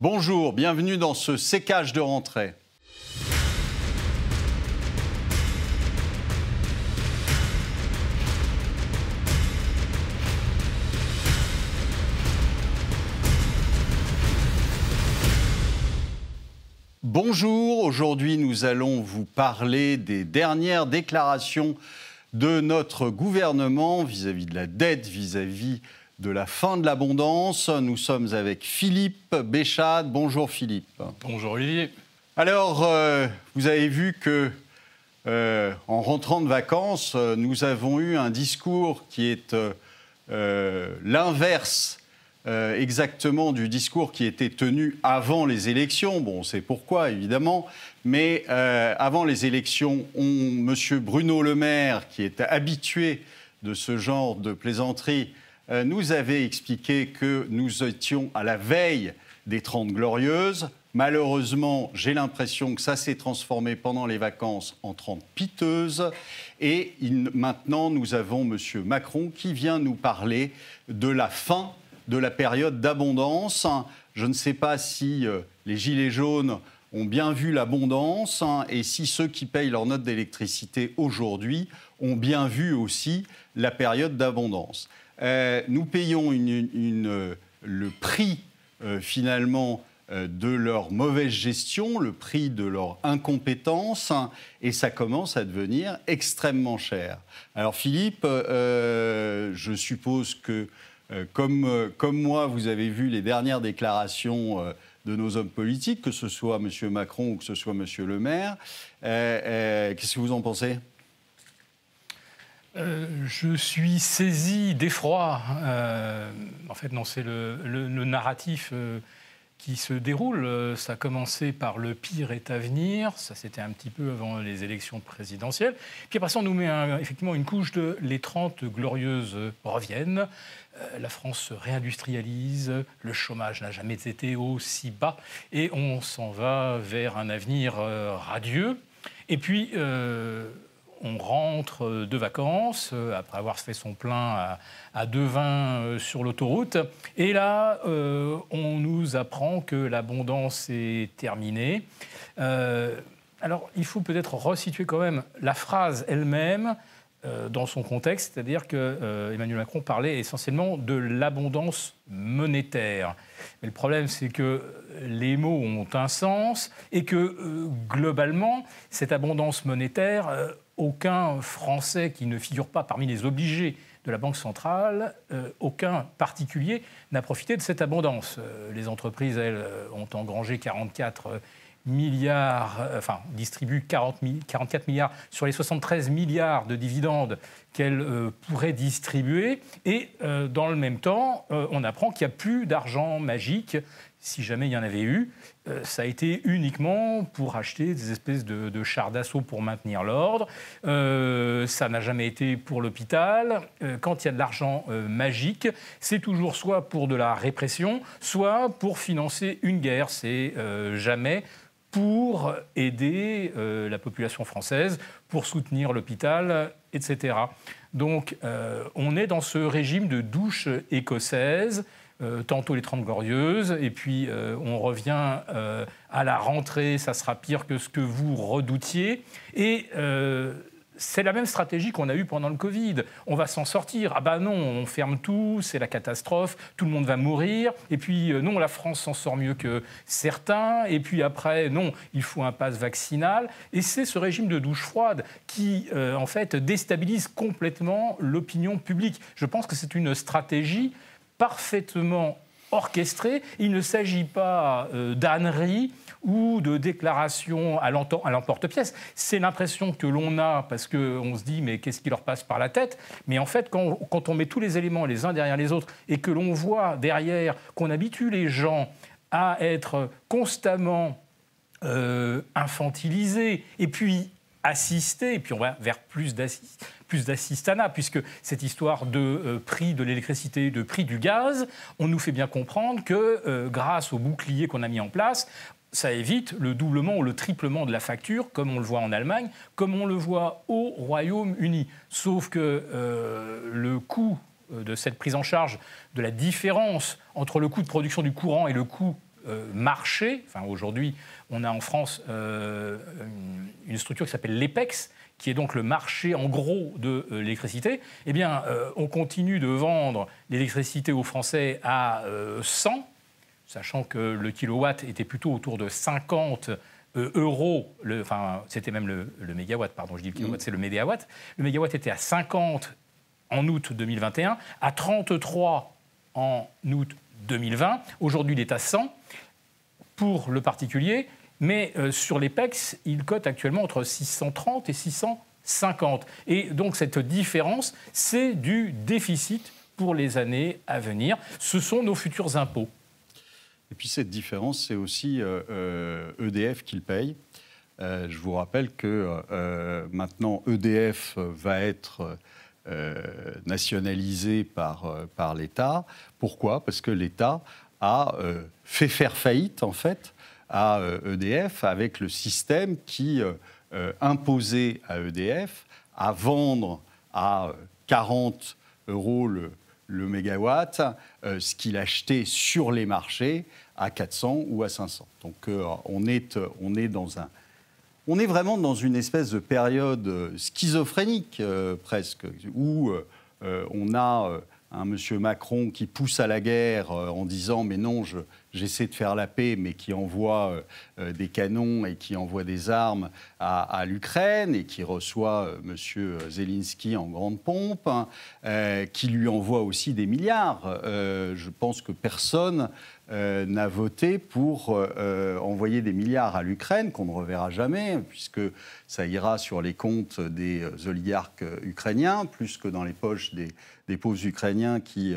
Bonjour, bienvenue dans ce sécage de rentrée. Bonjour, aujourd'hui nous allons vous parler des dernières déclarations de notre gouvernement vis-à-vis de la dette, vis-à-vis de la fin de l'abondance. Nous sommes avec Philippe Béchade. Bonjour Philippe. Bonjour Olivier. Alors, euh, vous avez vu que euh, en rentrant de vacances, euh, nous avons eu un discours qui est l'inverse euh, exactement du discours qui était tenu avant les élections. Bon, on sait pourquoi, évidemment. Mais euh, avant les élections, on, M. Bruno Le Maire, qui est habitué de ce genre de plaisanterie, nous avait expliqué que nous étions à la veille des Trente Glorieuses. Malheureusement, j'ai l'impression que ça s'est transformé pendant les vacances en Trente Piteuses. Et maintenant, nous avons M. Macron qui vient nous parler de la fin de la période d'abondance. Je ne sais pas si euh, les Gilets jaunes ont bien vu l'abondance hein, et si ceux qui payent leur note d'électricité aujourd'hui ont bien vu aussi la période d'abondance. Euh, nous payons euh, le prix finalement de leur mauvaise gestion, le prix de leur incompétence, hein, et ça commence à devenir extrêmement cher. Alors Philippe, je suppose que euh, comme, euh, comme moi, vous avez vu les dernières déclarations euh, de nos hommes politiques, que ce soit M. Macron ou que ce soit M. Le Maire. Qu'est-ce que vous en pensez? Je suis saisi d'effroi. en fait, non, c'est le, le, narratif qui se déroule. Euh, ça a commencé par le pire est à venir, ça c'était un petit peu avant les élections présidentielles. Puis après ça, on nous met effectivement une couche de les 30 glorieuses reviennent. Euh, la France se réindustrialise, le chômage n'a jamais été aussi bas et on s'en va vers un avenir euh, radieux. Et puis, on rentre de vacances, euh, après avoir fait son plein à, deux vins euh, sur l'autoroute. Et là, euh, on nous apprend que l'abondance est terminée. alors, il faut peut-être resituer quand même la phrase elle-même dans son contexte, c'est-à-dire que Emmanuel Macron parlait essentiellement de l'abondance monétaire. Mais le problème, c'est que les mots ont un sens et que globalement, cette abondance monétaire, aucun Français qui ne figure pas parmi les obligés de la Banque centrale, euh, aucun particulier n'a profité de cette abondance. Euh, les entreprises, elles, euh, ont engrangé 44 milliards, enfin, distribuent 40 44 milliards sur les 73 milliards de dividendes qu'elles pourraient distribuer. Et dans le même temps, on apprend qu'il n'y a plus d'argent magique si jamais il y en avait eu, euh, ça a été uniquement pour acheter des espèces de, chars d'assaut pour maintenir l'ordre. Euh, ça n'a jamais été pour l'hôpital. Euh, quand il y a de l'argent magique, c'est toujours soit pour de la répression, soit pour financer une guerre. C'est jamais pour aider la population française, pour soutenir l'hôpital, etc. Donc on est dans ce régime de douche écossaise tantôt les Trente Glorieuses, et puis euh, on revient euh, à la rentrée, ça sera pire que ce que vous redoutiez. Et c'est la même stratégie qu'on a eue pendant le Covid. On va s'en sortir. Ah ben non, on ferme tout, c'est la catastrophe, tout le monde va mourir. Et puis non, la France s'en sort mieux que certains. Et puis après, non, il faut un pass vaccinal. Et c'est ce régime de douche froide qui, en fait, déstabilise complètement l'opinion publique. Je pense que c'est une stratégie parfaitement orchestré. Il ne s'agit pas euh, d'ânerie ou de déclaration à l'emporte-pièce. C'est l'impression que l'on a parce qu'on se dit mais qu'est-ce qui leur passe par la tête? Mais en fait, quand, on met tous les éléments les uns derrière les autres et que l'on voit derrière qu'on habitue les gens à être constamment euh, infantilisés et puis assistés, et puis on va vers plus d'assistanat, puisque cette histoire de euh, prix de l'électricité, de prix du gaz, on nous fait bien comprendre que euh, grâce au bouclier qu'on a mis en place, ça évite le doublement ou le triplement de la facture, comme on le voit en Allemagne, comme on le voit au Royaume-Uni. Sauf que euh, le coût de cette prise en charge, de la différence entre le coût de production du courant et le coût marché. Enfin, aujourd'hui, on a en France une structure qui s'appelle l'EPEX, qui est donc le marché en gros de l'électricité, eh bien, on continue de vendre l'électricité aux Français à 100, sachant que le kilowatt était plutôt autour de 50 euh, euros, le, enfin c'était même le, mégawatt, pardon, je dis le kilowatt, mm. c'est le mégawatt. Le mégawatt était à 50 en août 2021, à 33 en août 2020. Aujourd'hui, il est à 100 pour le particulier, mais euh, sur les PEX, il cote actuellement entre 630 et 650. Et donc cette différence, c'est du déficit pour les années à venir. Ce sont nos futurs impôts. Et puis cette différence, c'est aussi EDF euh, euh, e qui le paye. Je vous rappelle que maintenant EDF va être nationalisé par, par l'État. Pourquoi? Parce que l'État a fait faire faillite, en fait, à EDF avec le système qui imposait à EDF à vendre à 40 euros le, mégawatt, ce qu'il achetait sur les marchés à 400 ou à 500. Donc euh, on, est, on, est dans un, on est vraiment dans une espèce de période euh, schizophrénique euh, presque, où on a un monsieur Macron qui pousse à la guerre en disant mais non, j'essaie de faire la paix, mais qui envoie des canons et qui envoie des armes à, l'Ukraine et qui reçoit monsieur Zelensky en grande pompe, hein, qui lui envoie aussi des milliards. je pense que personne euh, n'a voté pour euh, envoyer des milliards à l'Ukraine, qu'on ne reverra jamais, puisque ça ira sur les comptes des euh, oligarques ukrainiens, plus que dans les poches des, pauvres Ukrainiens qui,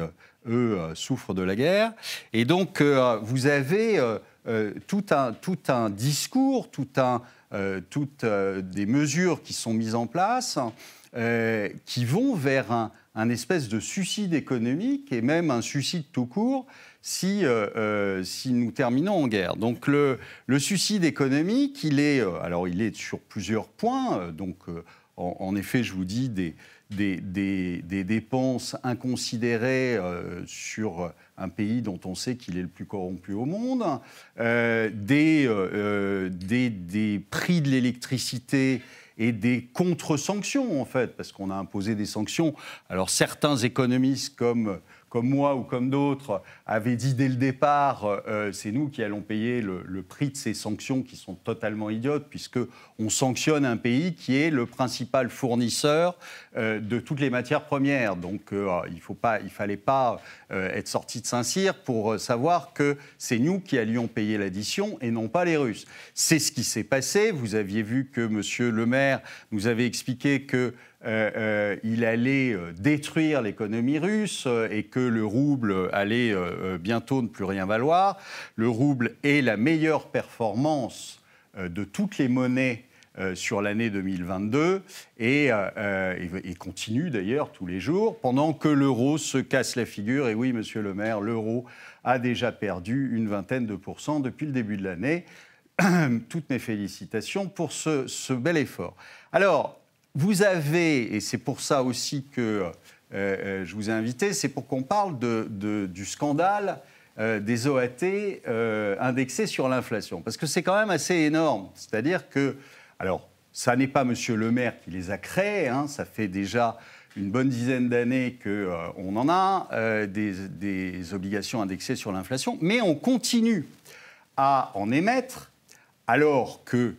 eux, souffrent de la guerre. Et donc, vous avez tout, un, tout un discours, tout un, toutes des mesures qui sont mises en place qui vont vers un, un espèce de suicide économique et même un suicide tout court si, euh, euh, si nous terminons en guerre. Donc le, suicide économique, il est, euh, alors il est sur plusieurs points. Donc en, effet, je vous dis des, dépenses inconsidérées sur un pays dont on sait qu'il est le plus corrompu au monde, des, des, prix de l'électricité et des contre-sanctions, en fait, parce qu'on a imposé des sanctions. Alors certains économistes comme comme moi ou comme d'autres, avaient dit dès le départ, euh, c'est nous qui allons payer le, prix de ces sanctions qui sont totalement idiotes, puisque on sanctionne un pays qui est le principal fournisseur euh, de toutes les matières premières. Donc euh, il ne fallait pas être sorti de Saint-Cyr pour savoir que c'est nous qui allions payer l'addition et non pas les Russes. C'est ce qui s'est passé. Vous aviez vu que M. Le Maire nous avait expliqué que euh, euh, il allait euh, détruire l'économie russe et que le rouble allait bientôt ne plus rien valoir. Le rouble est la meilleure performance de toutes les monnaies sur l'année 2022 et, continue d'ailleurs tous les jours, pendant que l'euro se casse la figure. Et oui, monsieur le maire, l'euro a déjà perdu une vingtaine de pourcents depuis le début de l'année. Toutes mes félicitations pour ce, ce bel effort. Alors, vous avez, et c'est pour ça aussi que euh, euh, je vous ai invité, c'est pour qu'on parle du scandale euh, des OAT indexés sur l'inflation. Parce que c'est quand même assez énorme. C'est-à-dire que, alors, ça n'est pas M. Le Maire qui les a créés, hein, ça fait déjà une bonne dizaine d'années qu'on en a des, des, obligations indexées sur l'inflation, mais on continue à en émettre alors que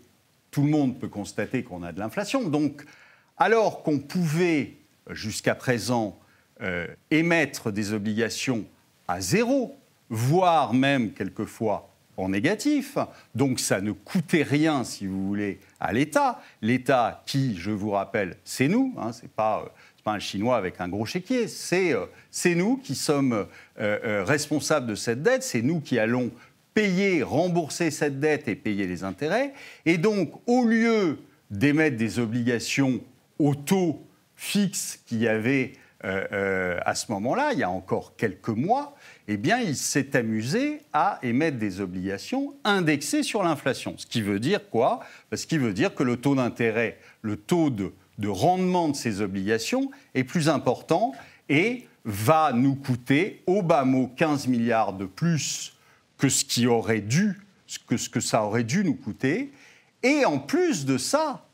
tout le monde peut constater qu'on a de l'inflation. Donc, alors qu'on pouvait jusqu'à présent euh, émettre des obligations à zéro, voire même quelquefois en négatif, donc ça ne coûtait rien, si vous voulez, à l'État. L'État qui, je vous rappelle, c'est nous, hein, ce n'est pas, pas, un Chinois avec un gros chéquier, c'est euh, nous qui sommes euh, responsables de cette dette, c'est nous qui allons payer, rembourser cette dette et payer les intérêts. Et donc, au lieu d'émettre des obligations au taux fixe qu'il y avait euh, euh, à ce moment-là, il y a encore quelques mois, eh bien, il s'est amusé à émettre des obligations indexées sur l'inflation. Ce qui veut dire quoi? Ce qui veut dire que le taux d'intérêt, le taux de, de, rendement de ces obligations est plus important et va nous coûter au bas mot 15 milliards de plus que ce qui aurait dû, que ce que ça aurait dû nous coûter. Et en plus de ça,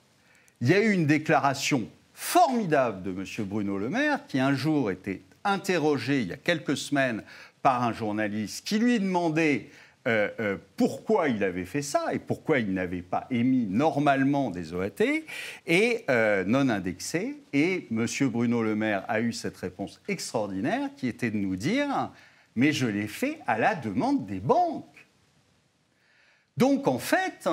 il y a eu une déclaration formidable de M. Bruno Le Maire qui un jour était interrogé il y a quelques semaines par un journaliste qui lui demandait euh, euh, pourquoi il avait fait ça et pourquoi il n'avait pas émis normalement des OAT et euh, non indexés. Et M. Bruno Le Maire a eu cette réponse extraordinaire qui était de nous dire Mais je l'ai fait à la demande des banques. Donc en fait,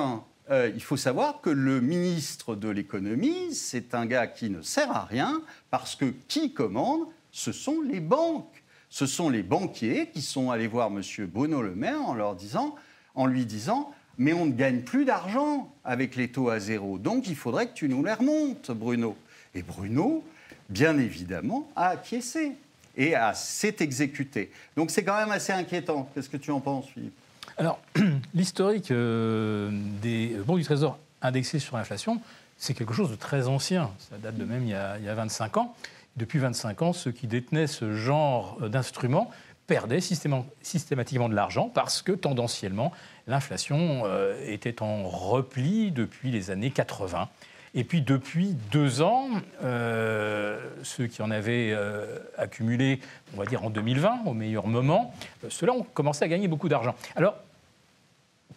il faut savoir que le ministre de l'économie, c'est un gars qui ne sert à rien parce que qui commande Ce sont les banques ce sont les banquiers qui sont allés voir M. Bruno Le Maire en, leur disant, en lui disant Mais on ne gagne plus d'argent avec les taux à zéro, donc il faudrait que tu nous les remontes, Bruno. Et Bruno, bien évidemment, a acquiescé et s'est exécuté. Donc c'est quand même assez inquiétant. Qu'est-ce que tu en penses, Philippe? Alors, l'historique euh, des bons du Trésor indexés sur l'inflation, c'est quelque chose de très ancien. Ça date de même il y a, il y a 25 ans. Depuis 25 ans, ceux qui détenaient ce genre d'instruments perdaient systématiquement de l'argent parce que tendanciellement, l'inflation euh, était en repli depuis les années 80. Et puis depuis deux ans, euh, ceux qui en avaient euh, accumulé, on va dire en 2020, au meilleur moment, ceux-là ont commencé à gagner beaucoup d'argent. Alors,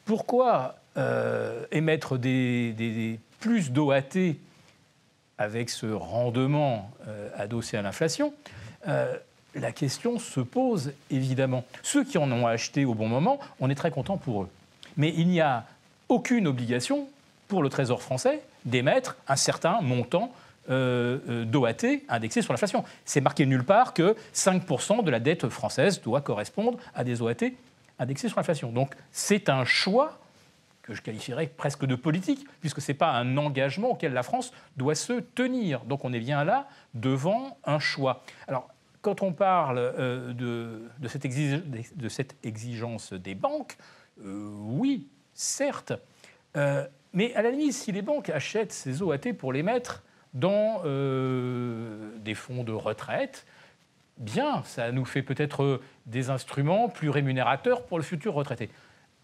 pourquoi émettre des, plus d'OAT avec ce rendement euh, adossé à l'inflation, euh, la question se pose évidemment. Ceux qui en ont acheté au bon moment, on est très content pour eux. Mais il n'y a aucune obligation pour le Trésor français d'émettre un certain montant euh, d'OAT indexé sur l'inflation. C'est marqué nulle part que 5% de la dette française doit correspondre à des OAT indexés sur l'inflation. Donc c'est un choix que je qualifierais presque de politique, puisque ce n'est pas un engagement auquel la France doit se tenir. Donc on est bien là devant un choix. Alors, quand on parle euh, de, de, cette de, cette exigence des banques, euh, oui, certes. Euh, mais à la limite, si les banques achètent ces OAT pour les mettre dans des fonds de retraite, bien, ça nous fait peut-être des instruments plus rémunérateurs pour le futur retraité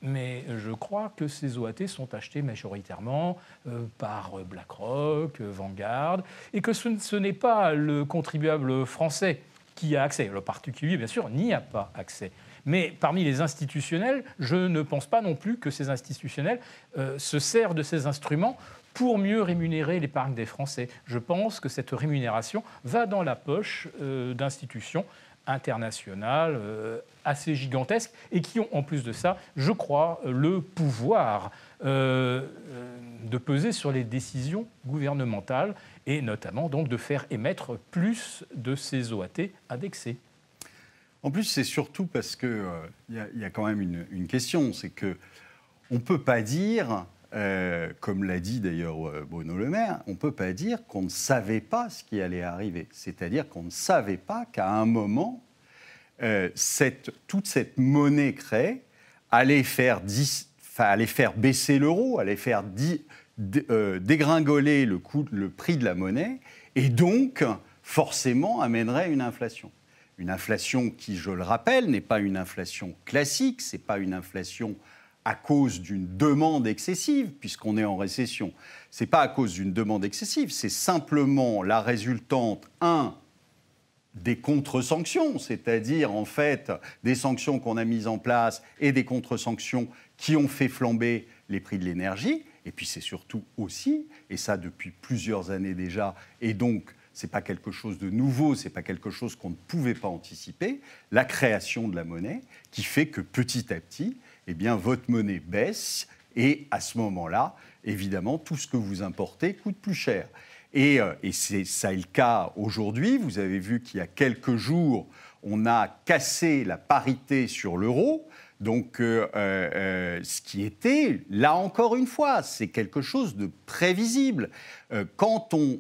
mais je crois que ces OAT sont achetés majoritairement euh, par BlackRock, euh, Vanguard, et que ce, n'est pas le contribuable français qui a accès. Le particulier, bien sûr, n'y a pas accès. Mais parmi les institutionnels, je ne pense pas non plus que ces institutionnels euh, se servent de ces instruments pour mieux rémunérer l'épargne des Français. Je pense que cette rémunération va dans la poche d'institutions internationales euh, assez gigantesques et qui ont en plus de ça, je crois, le pouvoir euh, euh, de peser sur les décisions gouvernementales et notamment donc de faire émettre plus de ces OAT indexés. En plus, c'est surtout parce qu'il il y, a quand même une, une question, c'est que on ne peut pas dire euh, comme l'a dit d'ailleurs euh, Bruno Le Maire, on ne peut pas dire qu'on ne savait pas ce qui allait arriver. C'est-à-dire qu'on ne savait pas qu'à un moment, euh, toute cette monnaie créée allait faire, baisser l'euro, allait faire dégringoler le, le prix de la monnaie, et donc forcément amènerait une inflation. Une inflation qui, je le rappelle, n'est pas une inflation classique, c'est pas une inflation à cause d'une demande excessive, puisqu'on est en récession. Ce n'est pas à cause d'une demande excessive, c'est simplement la résultante, un, des contre-sanctions, c'est-à-dire en fait des sanctions qu'on a mises en place et des contre-sanctions qui ont fait flamber les prix de l'énergie. Et puis c'est surtout aussi, et ça depuis plusieurs années déjà, et donc ce n'est pas quelque chose de nouveau, ce n'est pas quelque chose qu'on ne pouvait pas anticiper, la création de la monnaie qui fait que petit à petit, eh bien, votre monnaie baisse et à ce moment-là, évidemment, tout ce que vous importez coûte plus cher. Et, euh, c'est ça est le cas aujourd'hui. Vous avez vu qu'il y a quelques jours, on a cassé la parité sur l'euro. Donc, euh, euh, ce qui était, là encore une fois, c'est quelque chose de prévisible. quand on,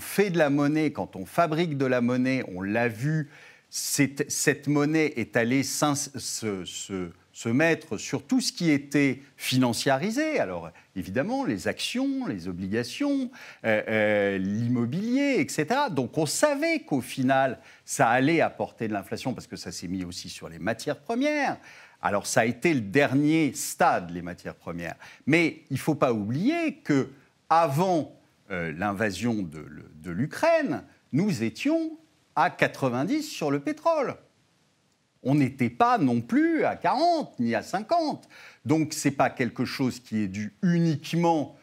fait de la monnaie, quand on fabrique de la monnaie, on l'a vu, cette monnaie est allée se se mettre sur tout ce qui était financiarisé. Alors évidemment, les actions, les obligations, euh, euh, l'immobilier, etc. Donc on savait qu'au final, ça allait apporter de l'inflation parce que ça s'est mis aussi sur les matières premières. Alors ça a été le dernier stade, les matières premières. Mais il ne faut pas oublier que avant euh, l'invasion de, de l'Ukraine, nous étions à 90 sur le pétrole. On n'était pas non plus à 40 ni à 50. Donc ce n'est pas quelque chose qui est dû uniquement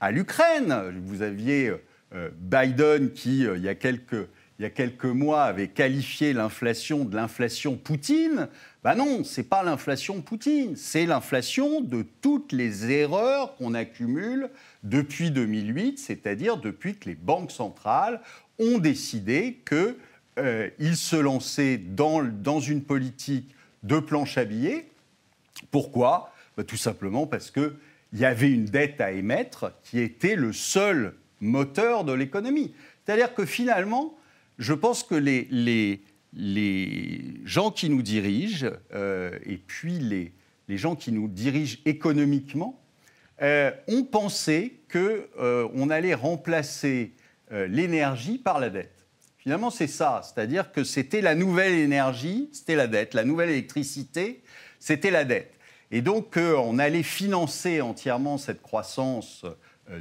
à l'Ukraine. Vous aviez euh, Biden qui, euh, il, y a quelques, il y a quelques mois, avait qualifié l'inflation de l'inflation Poutine. Ben non, ce n'est pas l'inflation Poutine, c'est l'inflation de toutes les erreurs qu'on accumule depuis 2008, c'est-à-dire depuis que les banques centrales ont décidé qu'ils euh, se lançaient dans, une politique de planche à billets. Pourquoi? Ben, Tout simplement parce qu'il y avait une dette à émettre qui était le seul moteur de l'économie. C'est-à-dire que finalement, je pense que les, gens qui nous dirigent, euh, et puis les, gens qui nous dirigent économiquement, euh, ont pensé qu'on allait remplacer l'énergie par la dette. Finalement, c'est ça, c'est-à-dire que c'était la nouvelle énergie, c'était la dette, la nouvelle électricité, c'était la dette. Et donc, on allait financer entièrement cette croissance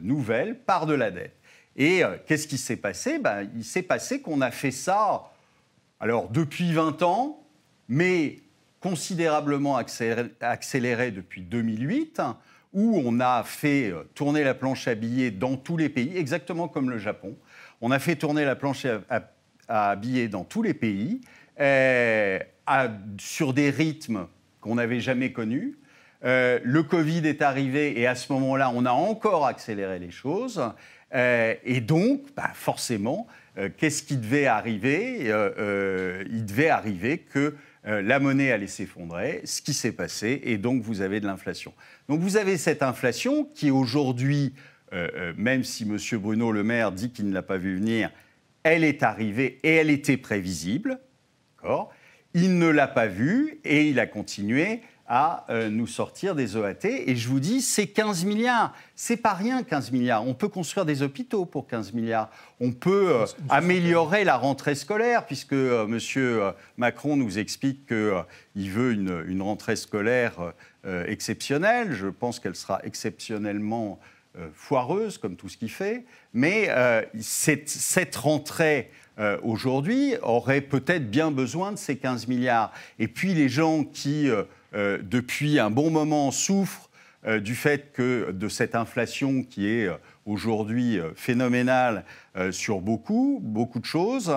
nouvelle par de la dette. Et qu'est-ce qui s'est passé? Ben, Il s'est passé qu'on a fait ça alors depuis 20 ans, mais considérablement accéléré, depuis 2008, où on a fait euh, tourner la planche à billets dans tous les pays, exactement comme le Japon. On a fait tourner la planche à, billets dans tous les pays, euh, sur des rythmes qu'on n'avait jamais connus. Euh, le Covid est arrivé et à ce moment-là, on a encore accéléré les choses. et donc, bah, forcément, euh, qu'est-ce qui devait arriver? Euh, euh, Il devait arriver que la monnaie allait s'effondrer, ce qui s'est passé, et donc vous avez de l'inflation. Donc vous avez cette inflation qui aujourd'hui, même si M. Bruno Le Maire dit qu'il ne l'a pas vu venir, elle est arrivée et elle était prévisible. Il ne l'a pas vue et il a continué à euh, nous sortir des OAT. Et je vous dis, c'est 15 milliards. C'est pas rien, 15 milliards. On peut construire des hôpitaux pour 15 milliards. On peut euh, améliorer la rentrée scolaire, puisque euh, M. Macron nous explique qu'il veut une, une, rentrée scolaire exceptionnelle. Je pense qu'elle sera exceptionnellement foireuse, comme tout ce qu'il fait. Mais cette, cette, rentrée aujourd'hui aurait peut-être bien besoin de ces 15 milliards. Et puis les gens qui euh, depuis un bon moment, souffrent euh, du fait que de cette inflation qui est euh, aujourd'hui phénoménale sur beaucoup, beaucoup de choses,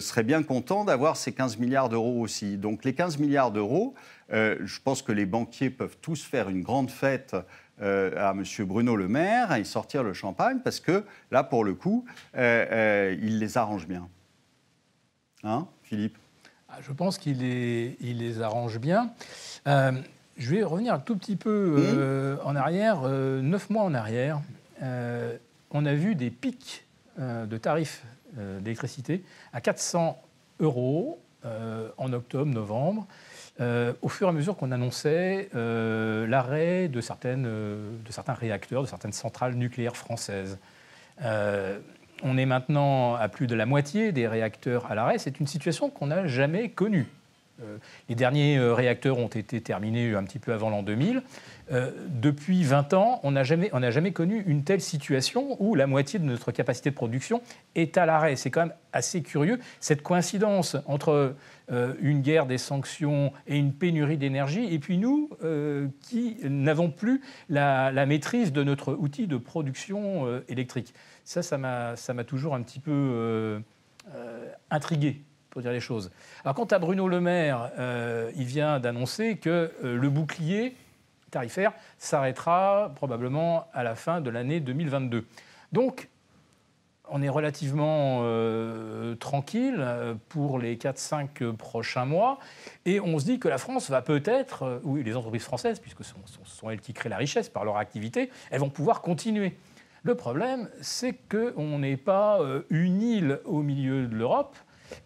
seraient bien contents d'avoir ces 15 milliards d'euros aussi. Donc les 15 milliards d'euros, je pense que les banquiers peuvent tous faire une grande fête à M. Bruno Le Maire et sortir le champagne parce que là, pour le coup, il les arrange bien. Hein, Philippe? Ah, Je pense qu'il les, il les arrange bien. Euh, je vais revenir un tout petit peu euh, en arrière, euh, neuf mois en arrière. on a vu des pics de tarifs d'électricité à 400 euros en octobre, novembre. Au fur et à mesure qu'on annonçait l'arrêt de, certaines, de certains réacteurs, de certaines centrales nucléaires françaises. on est maintenant à plus de la moitié des réacteurs à l'arrêt. C'est une situation qu'on n'a jamais connue. Euh, les derniers euh, réacteurs ont été terminés un petit peu avant l'an 2000. Euh, depuis 20 ans, on n'a jamais, jamais, connu une telle situation où la moitié de notre capacité de production est à l'arrêt. C'est quand même assez curieux, cette coïncidence entre une guerre des sanctions et une pénurie d'énergie, et puis nous qui n'avons plus la, maîtrise de notre outil de production électrique. Ça, ça m'a toujours un petit peu intrigué pour dire les choses. Alors, quant à Bruno Le Maire, euh, il vient d'annoncer que euh, le bouclier tarifaire s'arrêtera probablement à la fin de l'année 2022. Donc, on est relativement euh, tranquille pour les 4-5 prochains mois. Et on se dit que la France va peut-être, oui, les entreprises françaises, puisque ce sont, elles qui créent la richesse par leur activité, elles vont pouvoir continuer. Le problème, c'est qu'on n'est pas une île au milieu de l'Europe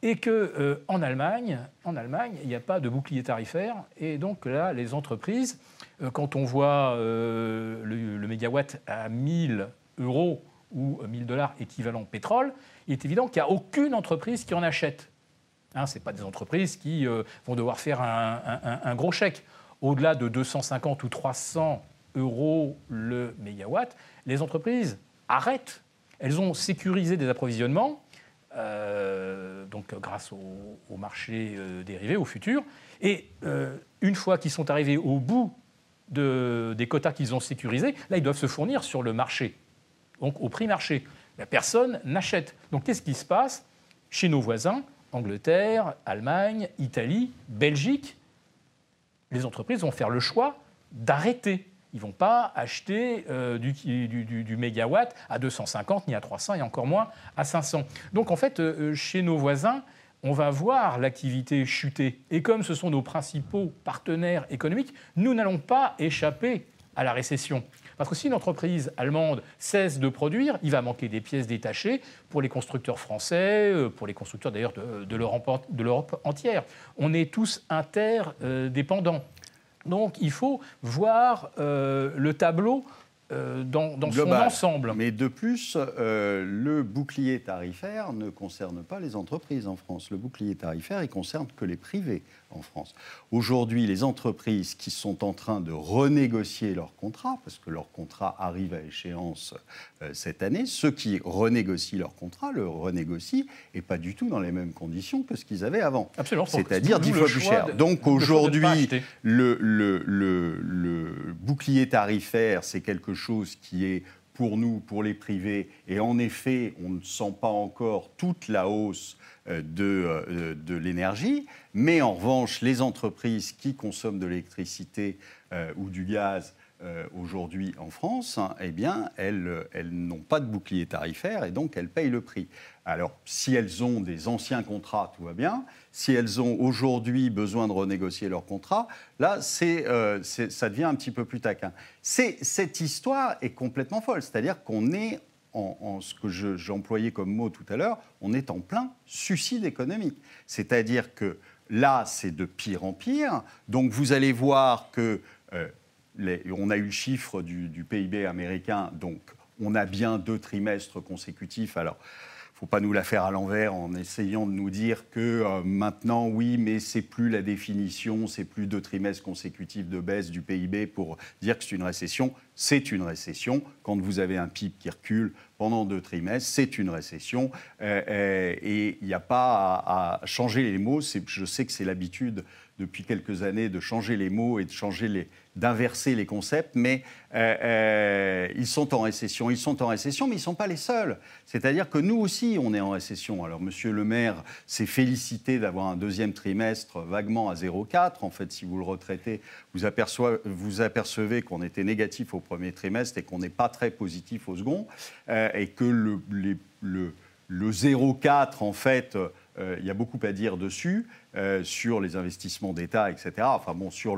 et euh, en Allemagne, en Allemagne, il n'y a pas de bouclier tarifaire. Et donc là, les entreprises, euh, quand on voit euh, le, mégawatt à 1000 euros ou 1000 dollars équivalent pétrole, il est évident qu'il n'y a aucune entreprise qui en achète. Hein, Ce pas des entreprises qui vont devoir faire un, gros chèque. au-delà de 250 ou 300 euros le mégawatt, les entreprises arrêtent. Elles ont sécurisé des approvisionnements, euh, donc grâce au, marché euh, dérivé, au futur. Et euh, une fois qu'ils sont arrivés au bout des quotas qu'ils ont sécurisés, là, ils doivent se fournir sur le marché, donc au prix marché. La personne n'achète. Donc qu'est-ce qui se passe chez nos voisins? Angleterre, Allemagne, Italie, Belgique, les entreprises vont faire le choix d'arrêter. Ils ne vont pas acheter euh, du, mégawatt à 250, ni à 300, et encore moins à 500. Donc en fait, euh, chez nos voisins, on va voir l'activité chuter. Et comme ce sont nos principaux partenaires économiques, nous n'allons pas échapper à la récession. Parce que si une entreprise allemande cesse de produire, il va manquer des pièces détachées pour les constructeurs français, euh, pour les constructeurs d'ailleurs de, l'Europe entière. On est tous interdépendants. Donc il faut voir euh, le tableau euh, dans, son ensemble. Mais de plus, euh, le bouclier tarifaire ne concerne pas les entreprises en France. Le bouclier tarifaire, il concerne que les privés en France. Aujourd'hui, les entreprises qui sont en train de renégocier leurs contrats, parce que leur contrat arrive à échéance euh, cette année, ceux qui renégocient leur contrat le renégocient et pas du tout dans les mêmes conditions que ce qu'ils avaient avant. Absolument. C'est-à-dire dix fois plus cher. Donc aujourd'hui, le, le, le, le bouclier tarifaire, c'est quelque chose qui est pour nous, pour les privés, et en effet, on ne sent pas encore toute la hausse euh, de, euh, de l'énergie, mais en revanche, les entreprises qui consomment de l'électricité euh, ou du gaz aujourd'hui en France, eh bien, elles, n'ont pas de bouclier tarifaire et donc elles payent le prix. Alors, si elles ont des anciens contrats, tout va bien. Si elles ont aujourd'hui besoin de renégocier leur contrat, là, c'est, ça devient un petit peu plus taquin. cette histoire est complètement folle. C'est-à-dire qu'on est en, ce que j'employais comme mot tout à l'heure, on est en plein suicide économique. C'est-à-dire que là, c'est de pire en pire. Donc vous allez voir que euh, on a eu le chiffre du, PIB américain, donc on a bien deux trimestres consécutifs. Alors faut pas nous la faire à l'envers en essayant de nous dire que euh, maintenant, oui, mais c'est plus la définition, c'est plus deux trimestres consécutifs de baisse du PIB pour dire que c'est une récession. C'est une récession. Quand vous avez un PIB qui recule pendant deux trimestres, c'est une récession. Euh, euh, et il n'y a pas à, changer les mots. Je sais que c'est l'habitude depuis quelques années de changer les mots et de changer les, d'inverser les concepts, mais euh, euh, ils sont en récession. Ils sont en récession, mais ils ne sont pas les seuls. C'est-à-dire que nous aussi, on est en récession. Alors, Monsieur le maire s'est félicité d'avoir un deuxième trimestre vaguement à 0,4. En fait, si vous le retraitez, vous, apercevez qu'on était négatif au premier trimestre et qu'on n'est pas très positif au second, euh, et que le 0,4, en fait, il y a beaucoup à dire dessus. Euh, sur les investissements d'État, etc. Enfin bon, sur,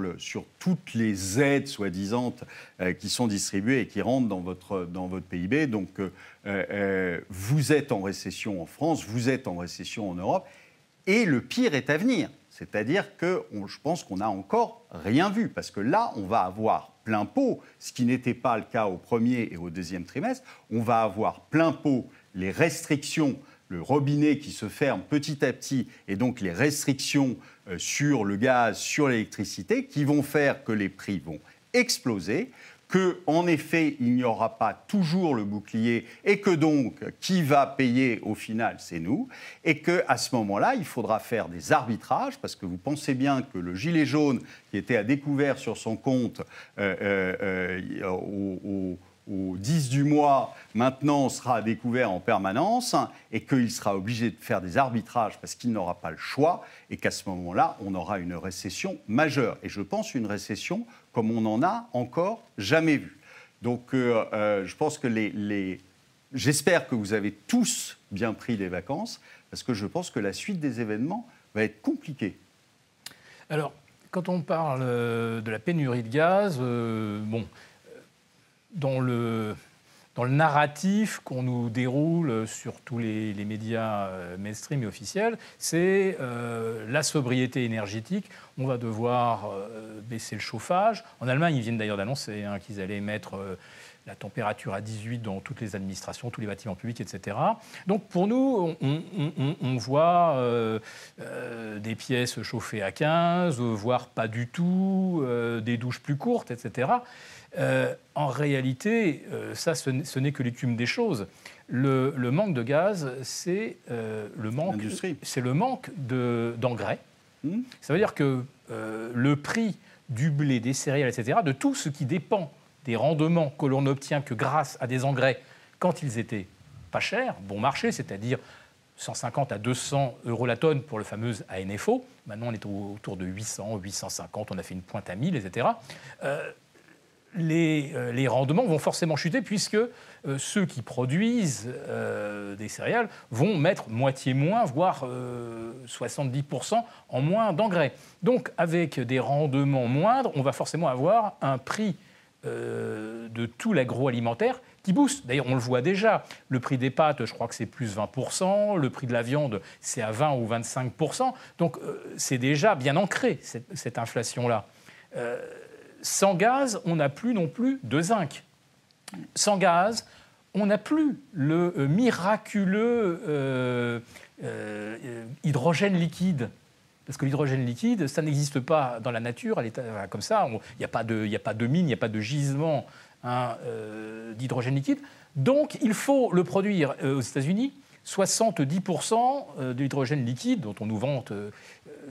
toutes les aides soi-disant euh, qui sont distribuées et qui rentrent dans votre, dans votre PIB. Donc euh, vous êtes en récession en France, vous êtes en récession en Europe, et le pire est à venir. C'est-à-dire que je pense qu'on n'a encore rien vu, parce que là, on va avoir plein pot, ce qui n'était pas le cas au premier et au deuxième trimestre, on va avoir plein pot les restrictions le robinet qui se ferme petit à petit et donc les restrictions euh, sur le gaz, sur l'électricité, qui vont faire que les prix vont exploser, que en effet il n'y aura pas toujours le bouclier et que donc qui va payer au final c'est nous et que à ce moment-là il faudra faire des arbitrages parce que vous pensez bien que le gilet jaune qui était à découvert sur son compte euh, euh, au au 10 du mois, maintenant sera découvert en permanence et qu'il sera obligé de faire des arbitrages parce qu'il n'aura pas le choix et qu'à ce moment-là, on aura une récession majeure. Et je pense une récession comme on n'en a encore jamais vu. Donc euh, euh, je pense que les, J'espère que vous avez tous bien pris des vacances parce que je pense que la suite des événements va être compliquée. Alors, quand on parle euh, de la pénurie de gaz, bon, dans le, dans le narratif qu'on nous déroule sur tous les, médias euh, mainstream et officiels, c'est euh, la sobriété énergétique. on va devoir baisser le chauffage. En Allemagne, ils viennent d'ailleurs d'annoncer hein, qu'ils allaient mettre la température à 18 dans toutes les administrations, tous les bâtiments publics, etc. Donc pour nous, on, voit euh, euh, des pièces chauffées à 15, voire pas du tout, euh, des douches plus courtes, etc. en réalité, ça, ce n'est que l'écume des choses. Le, manque de gaz, c'est le manque, c'est le manque d'engrais. Mmh. Ça veut dire que le prix du blé, des céréales, etc., de tout ce qui dépend des rendements que l'on obtient que grâce à des engrais quand ils étaient pas chers, bon marché, c'est-à-dire 150 à 200 euros la tonne pour le fameux ANFO. Maintenant, on est autour de 800, 850, on a fait une pointe à 1000, etc. Euh, les, euh, les, rendements vont forcément chuter puisque euh, ceux qui produisent des céréales vont mettre moitié moins, voire 70% en moins d'engrais. Donc, avec des rendements moindres, on va forcément avoir un prix euh, de tout l'agroalimentaire qui booste. D'ailleurs, on le voit déjà. Le prix des pâtes, je crois que c'est plus 20%. Le prix de la viande, c'est à 20 ou 25%. Donc, euh, c'est déjà bien ancré, cette, inflation-là. Euh, sans gaz, on n'a plus non plus de zinc. Sans gaz, on n'a plus le miraculeux hydrogène liquide. Parce que l'hydrogène liquide, ça n'existe pas dans la nature, est euh, comme ça. Il n'y a, pas de, a pas de mine, il n'y a pas de gisement hein, euh, d'hydrogène liquide. Donc il faut le produire euh, aux États-Unis. 70% de l'hydrogène liquide, dont on nous vante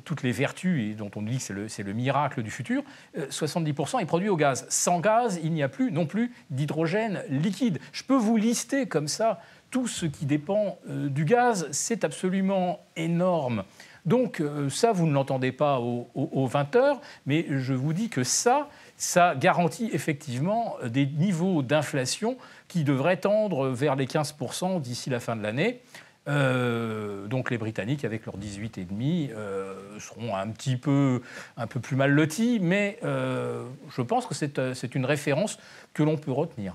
toutes les vertus et dont on dit que c'est le, le, miracle du futur, 70% est produit au gaz. Sans gaz, il n'y a plus non plus d'hydrogène liquide. Je peux vous lister comme ça tout ce qui dépend du gaz. C'est absolument énorme. Donc euh, ça, vous ne l'entendez pas aux, 20 heures, mais je vous dis que ça, ça garantit effectivement des niveaux d'inflation qui devraient tendre vers les 15% d'ici la fin de l'année. Euh, donc les Britanniques, avec leurs 18,5, euh, seront un petit peu, un peu plus mal lotis, mais euh, je pense que c'est une référence que l'on peut retenir.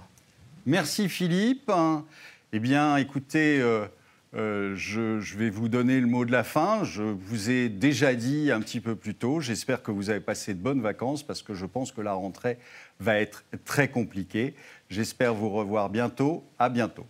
Merci Philippe. Eh bien, écoutez, euh, je, vais vous donner le mot de la fin. Je vous ai déjà dit un petit peu plus tôt, j'espère que vous avez passé de bonnes vacances parce que je pense que la rentrée va être très compliquée. J'espère vous revoir bientôt. À bientôt.